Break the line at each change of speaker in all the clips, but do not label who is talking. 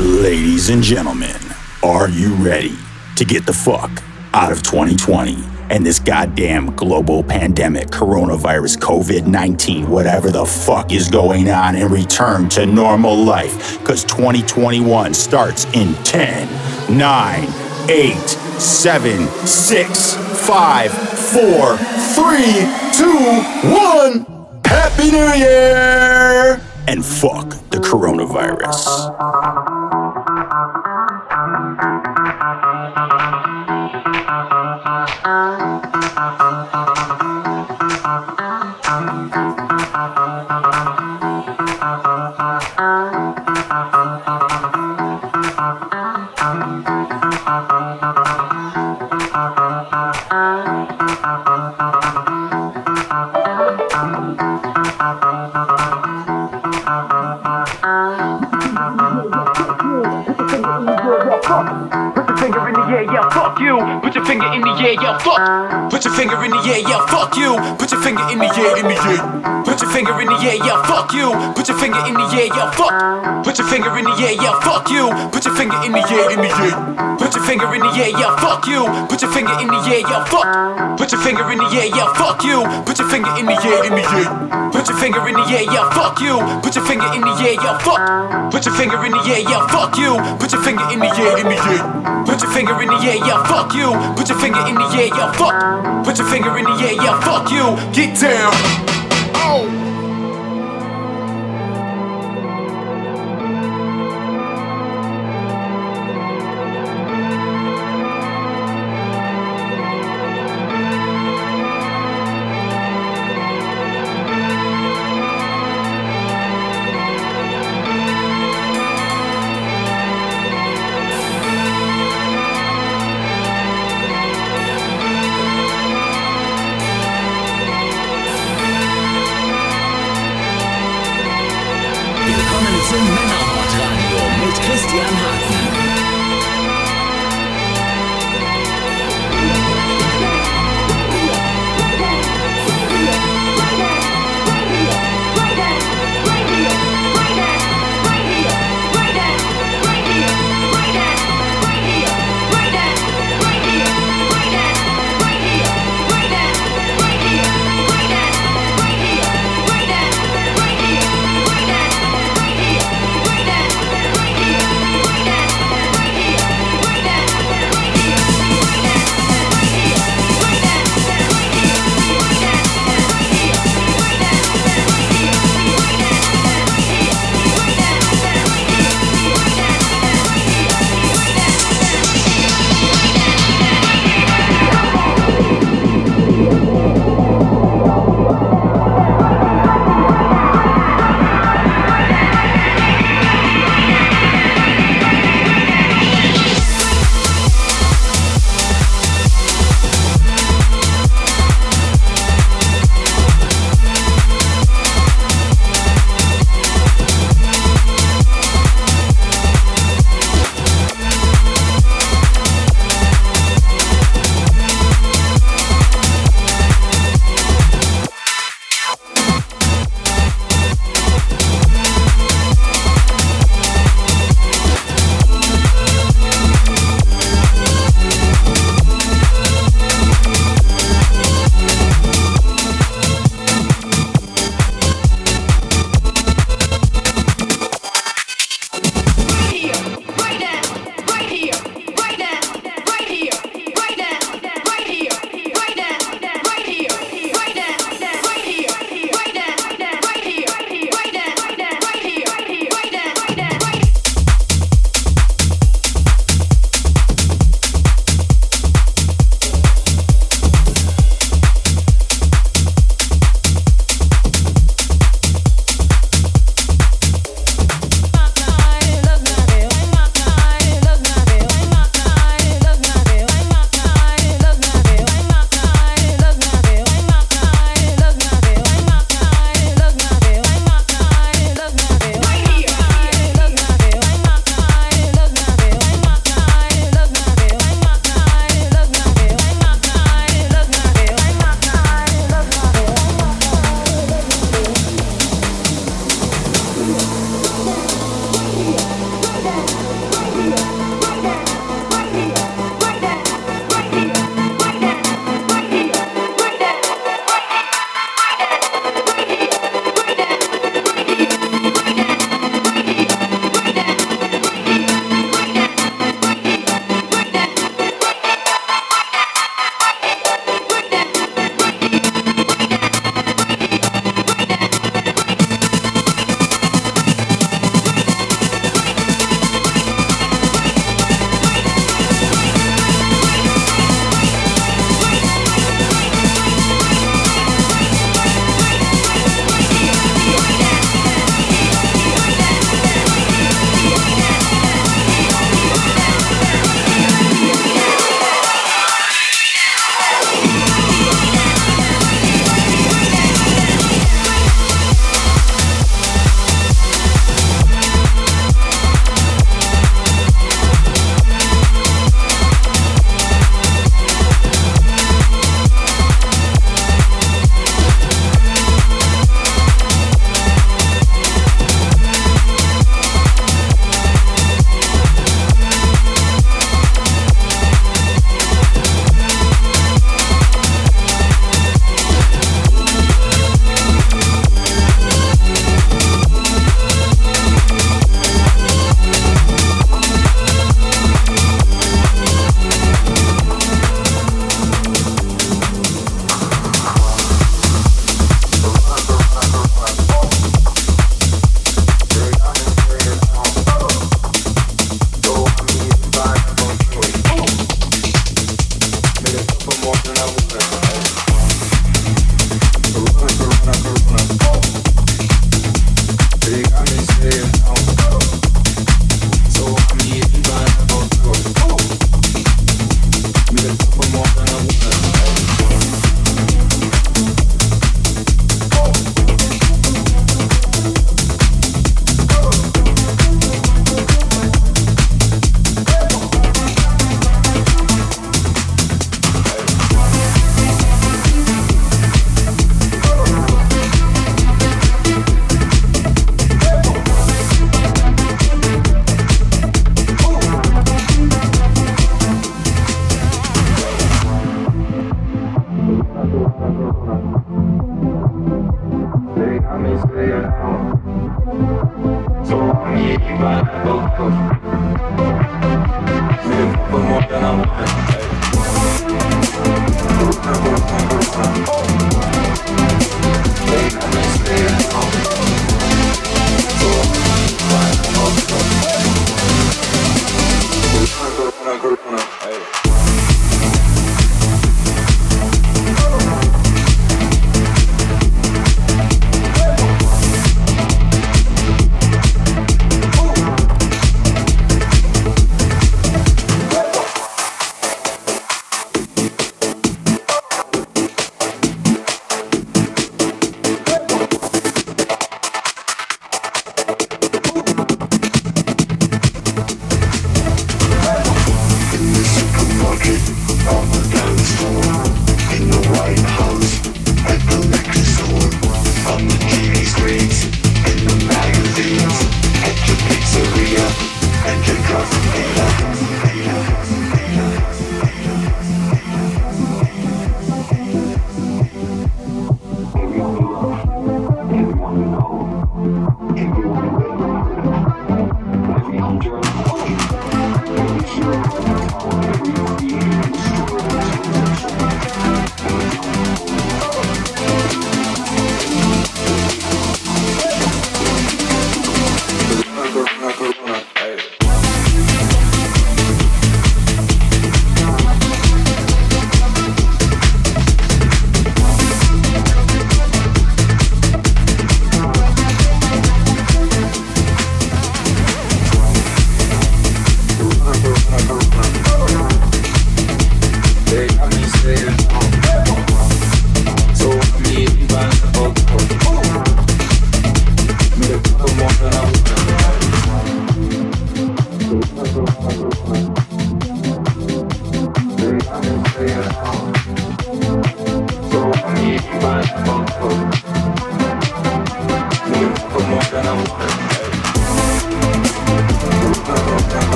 Ladies and gentlemen, are you ready to get the fuck out of 2020 and this goddamn global pandemic, coronavirus, COVID 19, whatever the fuck is going on, and return to normal life? Because 2021 starts in 10, 9, 8, 7, 6, 5, 4, 3, 2, 1. Happy New Year! And fuck the coronavirus.
Your finger in the air, yeah, fuck Put your finger in the yeah yeah fuck you. Put your finger in the air, in the air. Put your finger in the air, yeah, fuck you. Put your finger in the air, yeah, fuck. Put your finger in the air, yeah, fuck you. Put your finger in the air, in the air. Put your finger in the air, yeah, fuck you. Put your finger in the air, yeah, fuck. Put your finger in the air, yeah, fuck you. Put your finger in the air, in the air. Put your finger in the air, yeah, fuck you. Put your finger in the air, yeah, fuck. Put your finger in the air, yeah, fuck you. Put your finger in the air, in the air. Put your finger in the air, yeah, fuck you. Put your finger in the air, yeah, fuck. Put your finger in the air, yeah, fuck you. Get down.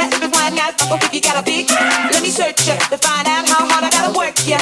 That if it's wide guys. If you got a big, let me search ya to find out how hard I gotta work ya.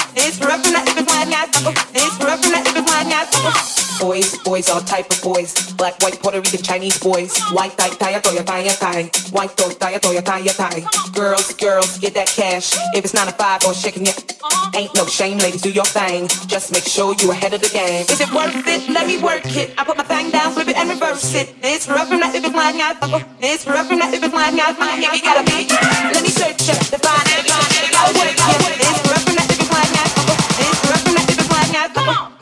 Boys, boys, all type of boys. Black, white, Puerto Rican, Chinese boys. White tie, tie, toya, tie, tie. White toe, tie, toya, tie, tie. Girls, girls, get that cash. If it's nine to five or shaking it, ain't no shame, ladies, do your thing. Just make sure you ahead of the game. Is it worth it? Let me work it. I put my thing down, flip it and reverse it. It's rough from that if it's lying out. It's rough from that if it's lying out. If you gotta be, let me search it to find it. Gotta work it. It's rough from that if it's lying out. It's rough from that if it's lying out.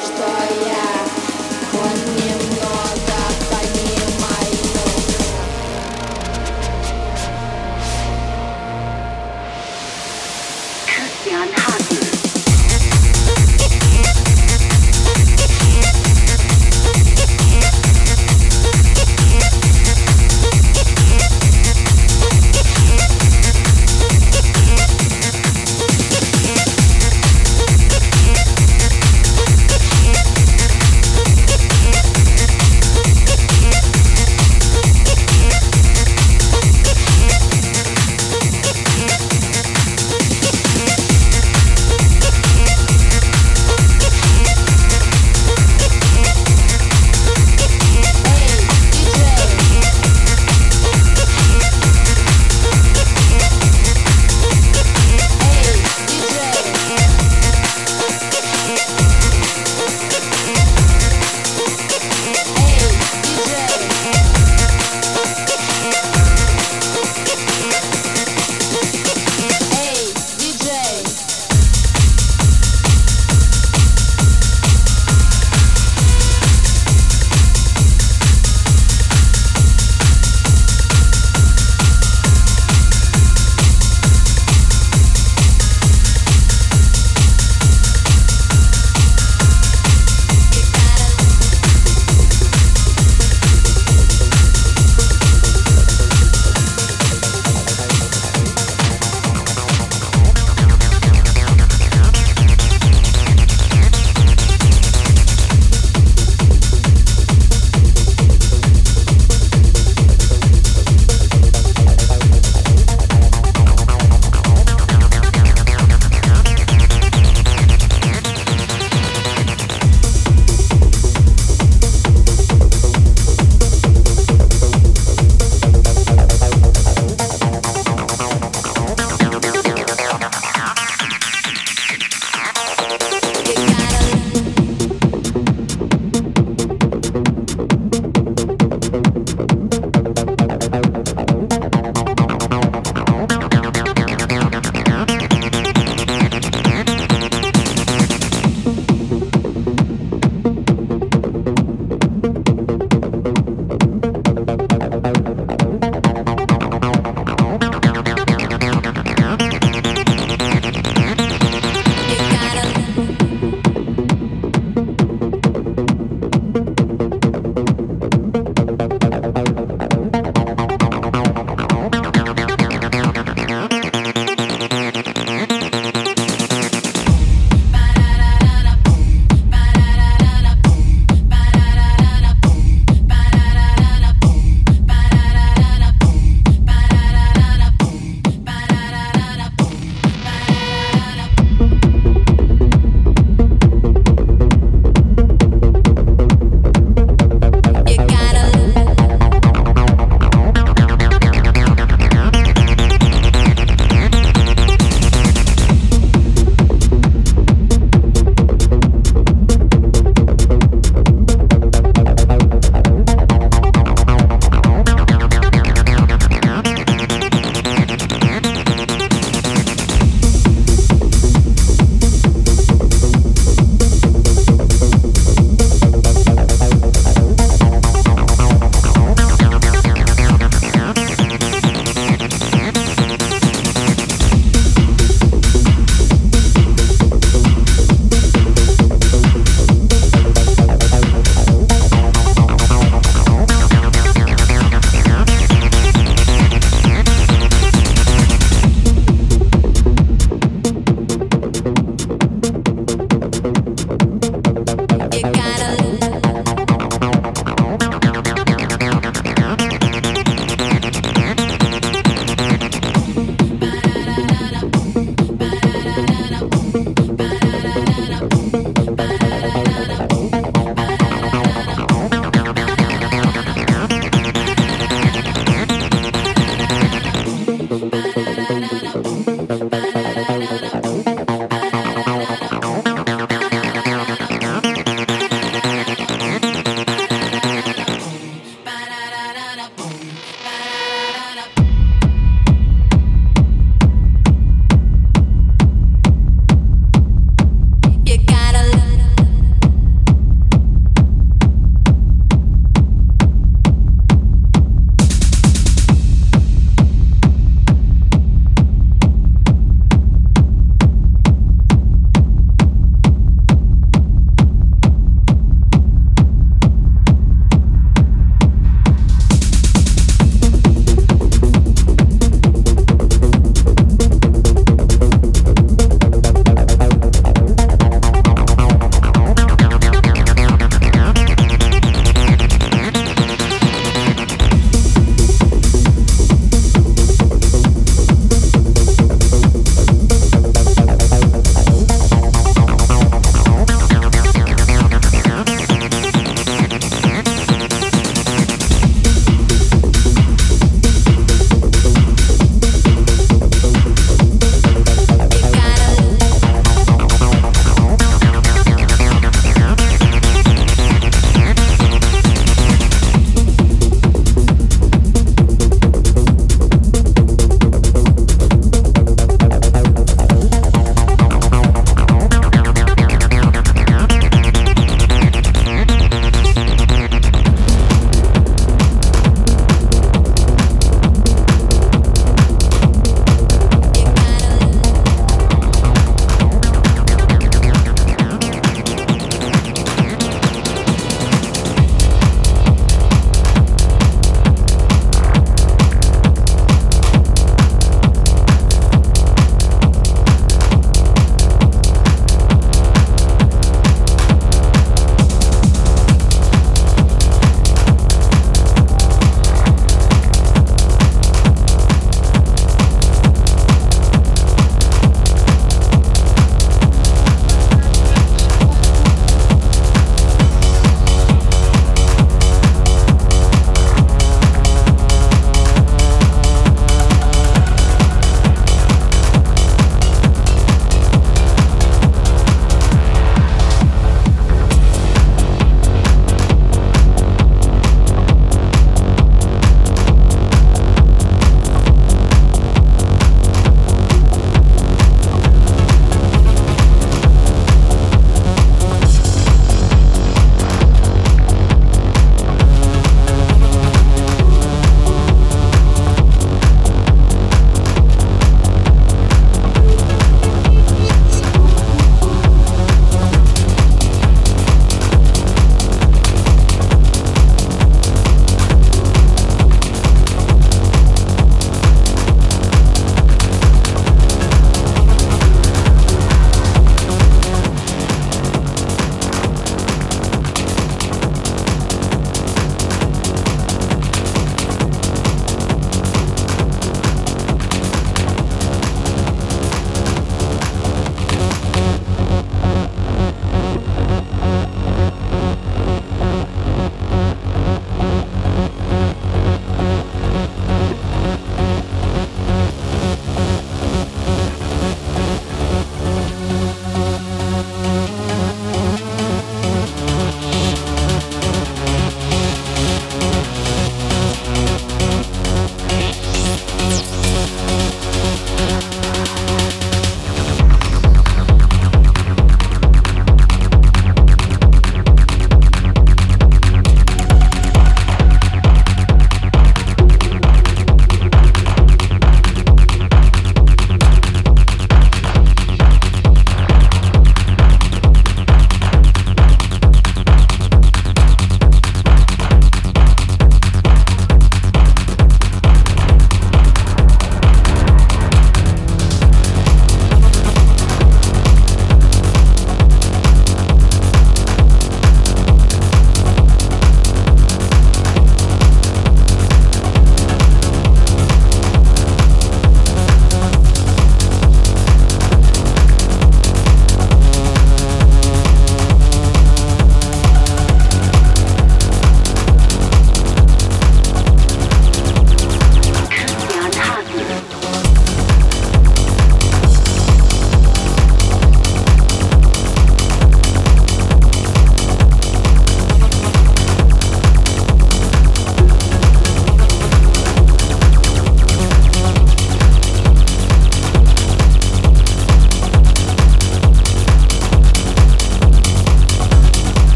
что я, он не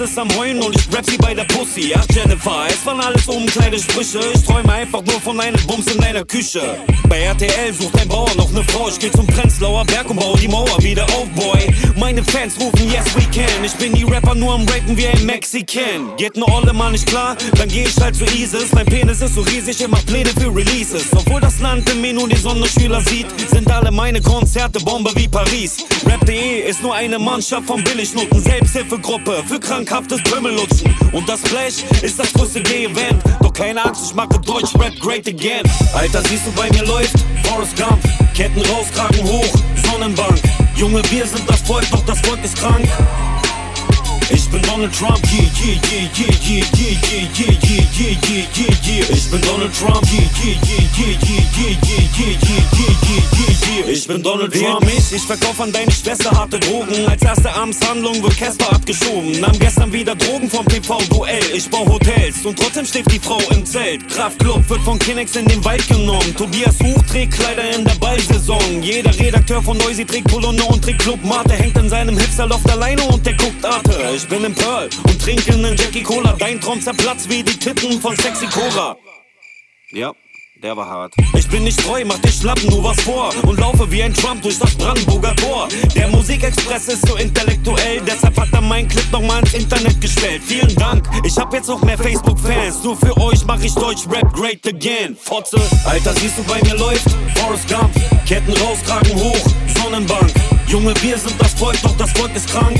Es am Heulen und ich rap sie bei der Pussy. Ach Jennifer, es waren alles Umkleidesprüche. Ich träume einfach nur von einem Bums in deiner Küche. Bei RTL sucht ein Bauer noch ne Frau. Ich geh zum Prenzlauer Berg und baue die Mauer wieder auf, boy. Meine Fans rufen Yes we can. Ich bin die Rapper nur am Rapen wie ein Mexican. Geht ne Olle mal nicht klar, dann geh ich halt zu ISIS. Mein Penis ist so riesig, ich mach Pläne für Releases. Obwohl das Land im Menü die Sonne Schüler sieht, sind alle meine Konzerte Bombe wie Paris. Rap.de ist nur eine Mannschaft von Billignoten. Selbsthilfegruppe für krankhaftes Pümmelutschen. Und das Blech ist das größte Gay-Event. Doch keine Angst, ich mache Deutsch Rap great again. Alter, siehst du, bei mir läuft Forrest Gump. Ketten raus, Kragen hoch, Sonnenbank. Junge, wir sind das Volk, doch das Volk ist krank. Ich bin Donald Trump, yeah, yeah, yeah, yeah, yeah, yeah, yeah, yeah, yeah, yeah, yeah, yeah. Ich bin Donald Trump, yeah, yeah, yeah, yeah, yeah, yeah, yeah, yeah, yeah, yeah, yeah, yeah. Ich bin Donald Trump. mich, ich verkauf an deine Schwester harte Drogen. Als erste Amtshandlung wird Casper abgeschoben. Nahm gestern wieder Drogen vom TV-Duell. Ich bau Hotels und trotzdem schläft die Frau im Zelt. Kraftclub wird von Kinex in den Wald genommen. Tobias Huch trägt Kleider in der Ballsaison. Jeder Redakteur von Noisy trägt Polono und trägt Club Mate. Hängt in seinem Hipsterloft alleine und der guckt Arte. Ich bin im Pearl und trinke nen Jackie Cola. Dein Traum zerplatzt wie die Titten von Sexy Cora. Ja. Der war hart. Ich bin nicht treu, mach dich schlappen, nur was vor. Und laufe wie ein Trump durch das Brandenburger Tor. Der Musikexpress ist so intellektuell, deshalb hat er meinen Clip nochmal ins Internet gestellt. Vielen Dank, ich hab jetzt auch mehr Facebook-Fans. Nur für euch mach ich Deutsch Rap great again. Fotze, Alter, siehst du, bei mir läuft Forrest Gump. Ketten raus, Kragen hoch, Sonnenbank. Junge, wir sind das Volk, doch das Volk ist krank.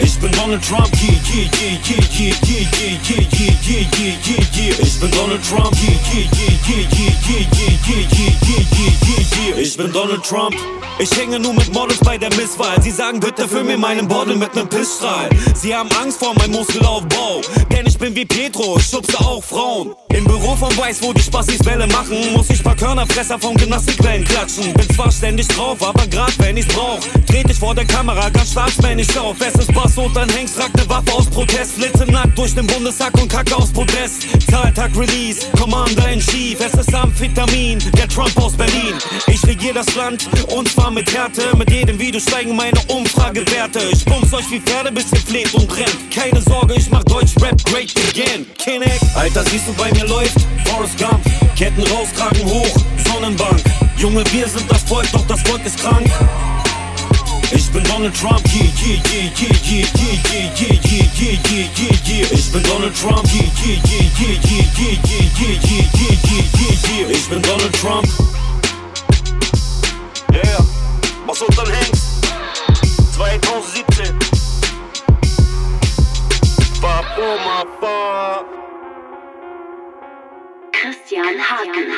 Ich bin Donald Trump, yeah, yeah, yeah, yeah, yeah, yeah, yeah, yeah, yeah, yeah, yeah, yeah. Ich bin Donald Trump, yeah, yeah, yeah, yeah, yeah, yeah, yeah, yeah, yeah, yeah, yeah, yeah. Ich bin Donald Trump. Ich hänge nur mit Models bei der Misswahl. Sie sagen bitte für mir meinen Bordel mit nem Pissstrahl. Sie haben Angst vor meinem Muskelaufbau. Denn ich bin wie Petro, ich schubse auch Frauen. Im Büro von Weiß, wo die Spassis Welle machen, muss ich paar Körnerfresser vom Gymnastikwellen klatschen. Bin zwar ständig drauf, aber grad wenn ich's brauch, tret ich vor der Kamera ganz staatsmännisch auf. Es ist Basso, dann hängst, trag ne Waffe aus Protest. Flitze nackt durch den Bundestag und kacke aus Podest. Zahltag Release, Commander in Chief. Es ist Amphetamin, der Trump aus Berlin. Ich regier das Land und zwar mit Härte. Mit jedem Video steigen meine Umfragewerte. Ich bumps euch wie Pferde, bis ihr fleht und brennt. Keine Sorge, ich mach Deutsch Rap great again. Kinect, Alter, siehst du, bei mir läuft Forrest Gump. Ketten raus, Kragen hoch, Sonnenbank. Junge, wir sind das Volk, doch das Volk ist krank. Ich bin Donald Trump, yeah, yeah, yeah, yeah, yeah, yeah, yeah, yeah, yeah, yeah, yeah, yeah, yeah. Ich bin Donald Trump, yeah, yeah, yeah, yeah, yeah, yeah, yeah, yeah, yeah, yeah, yeah, yeah, yeah. Ich bin Donald Trump. Yeah, was unter den Hengst? 2017. Ba, Oma, ba.
Christian Hagen.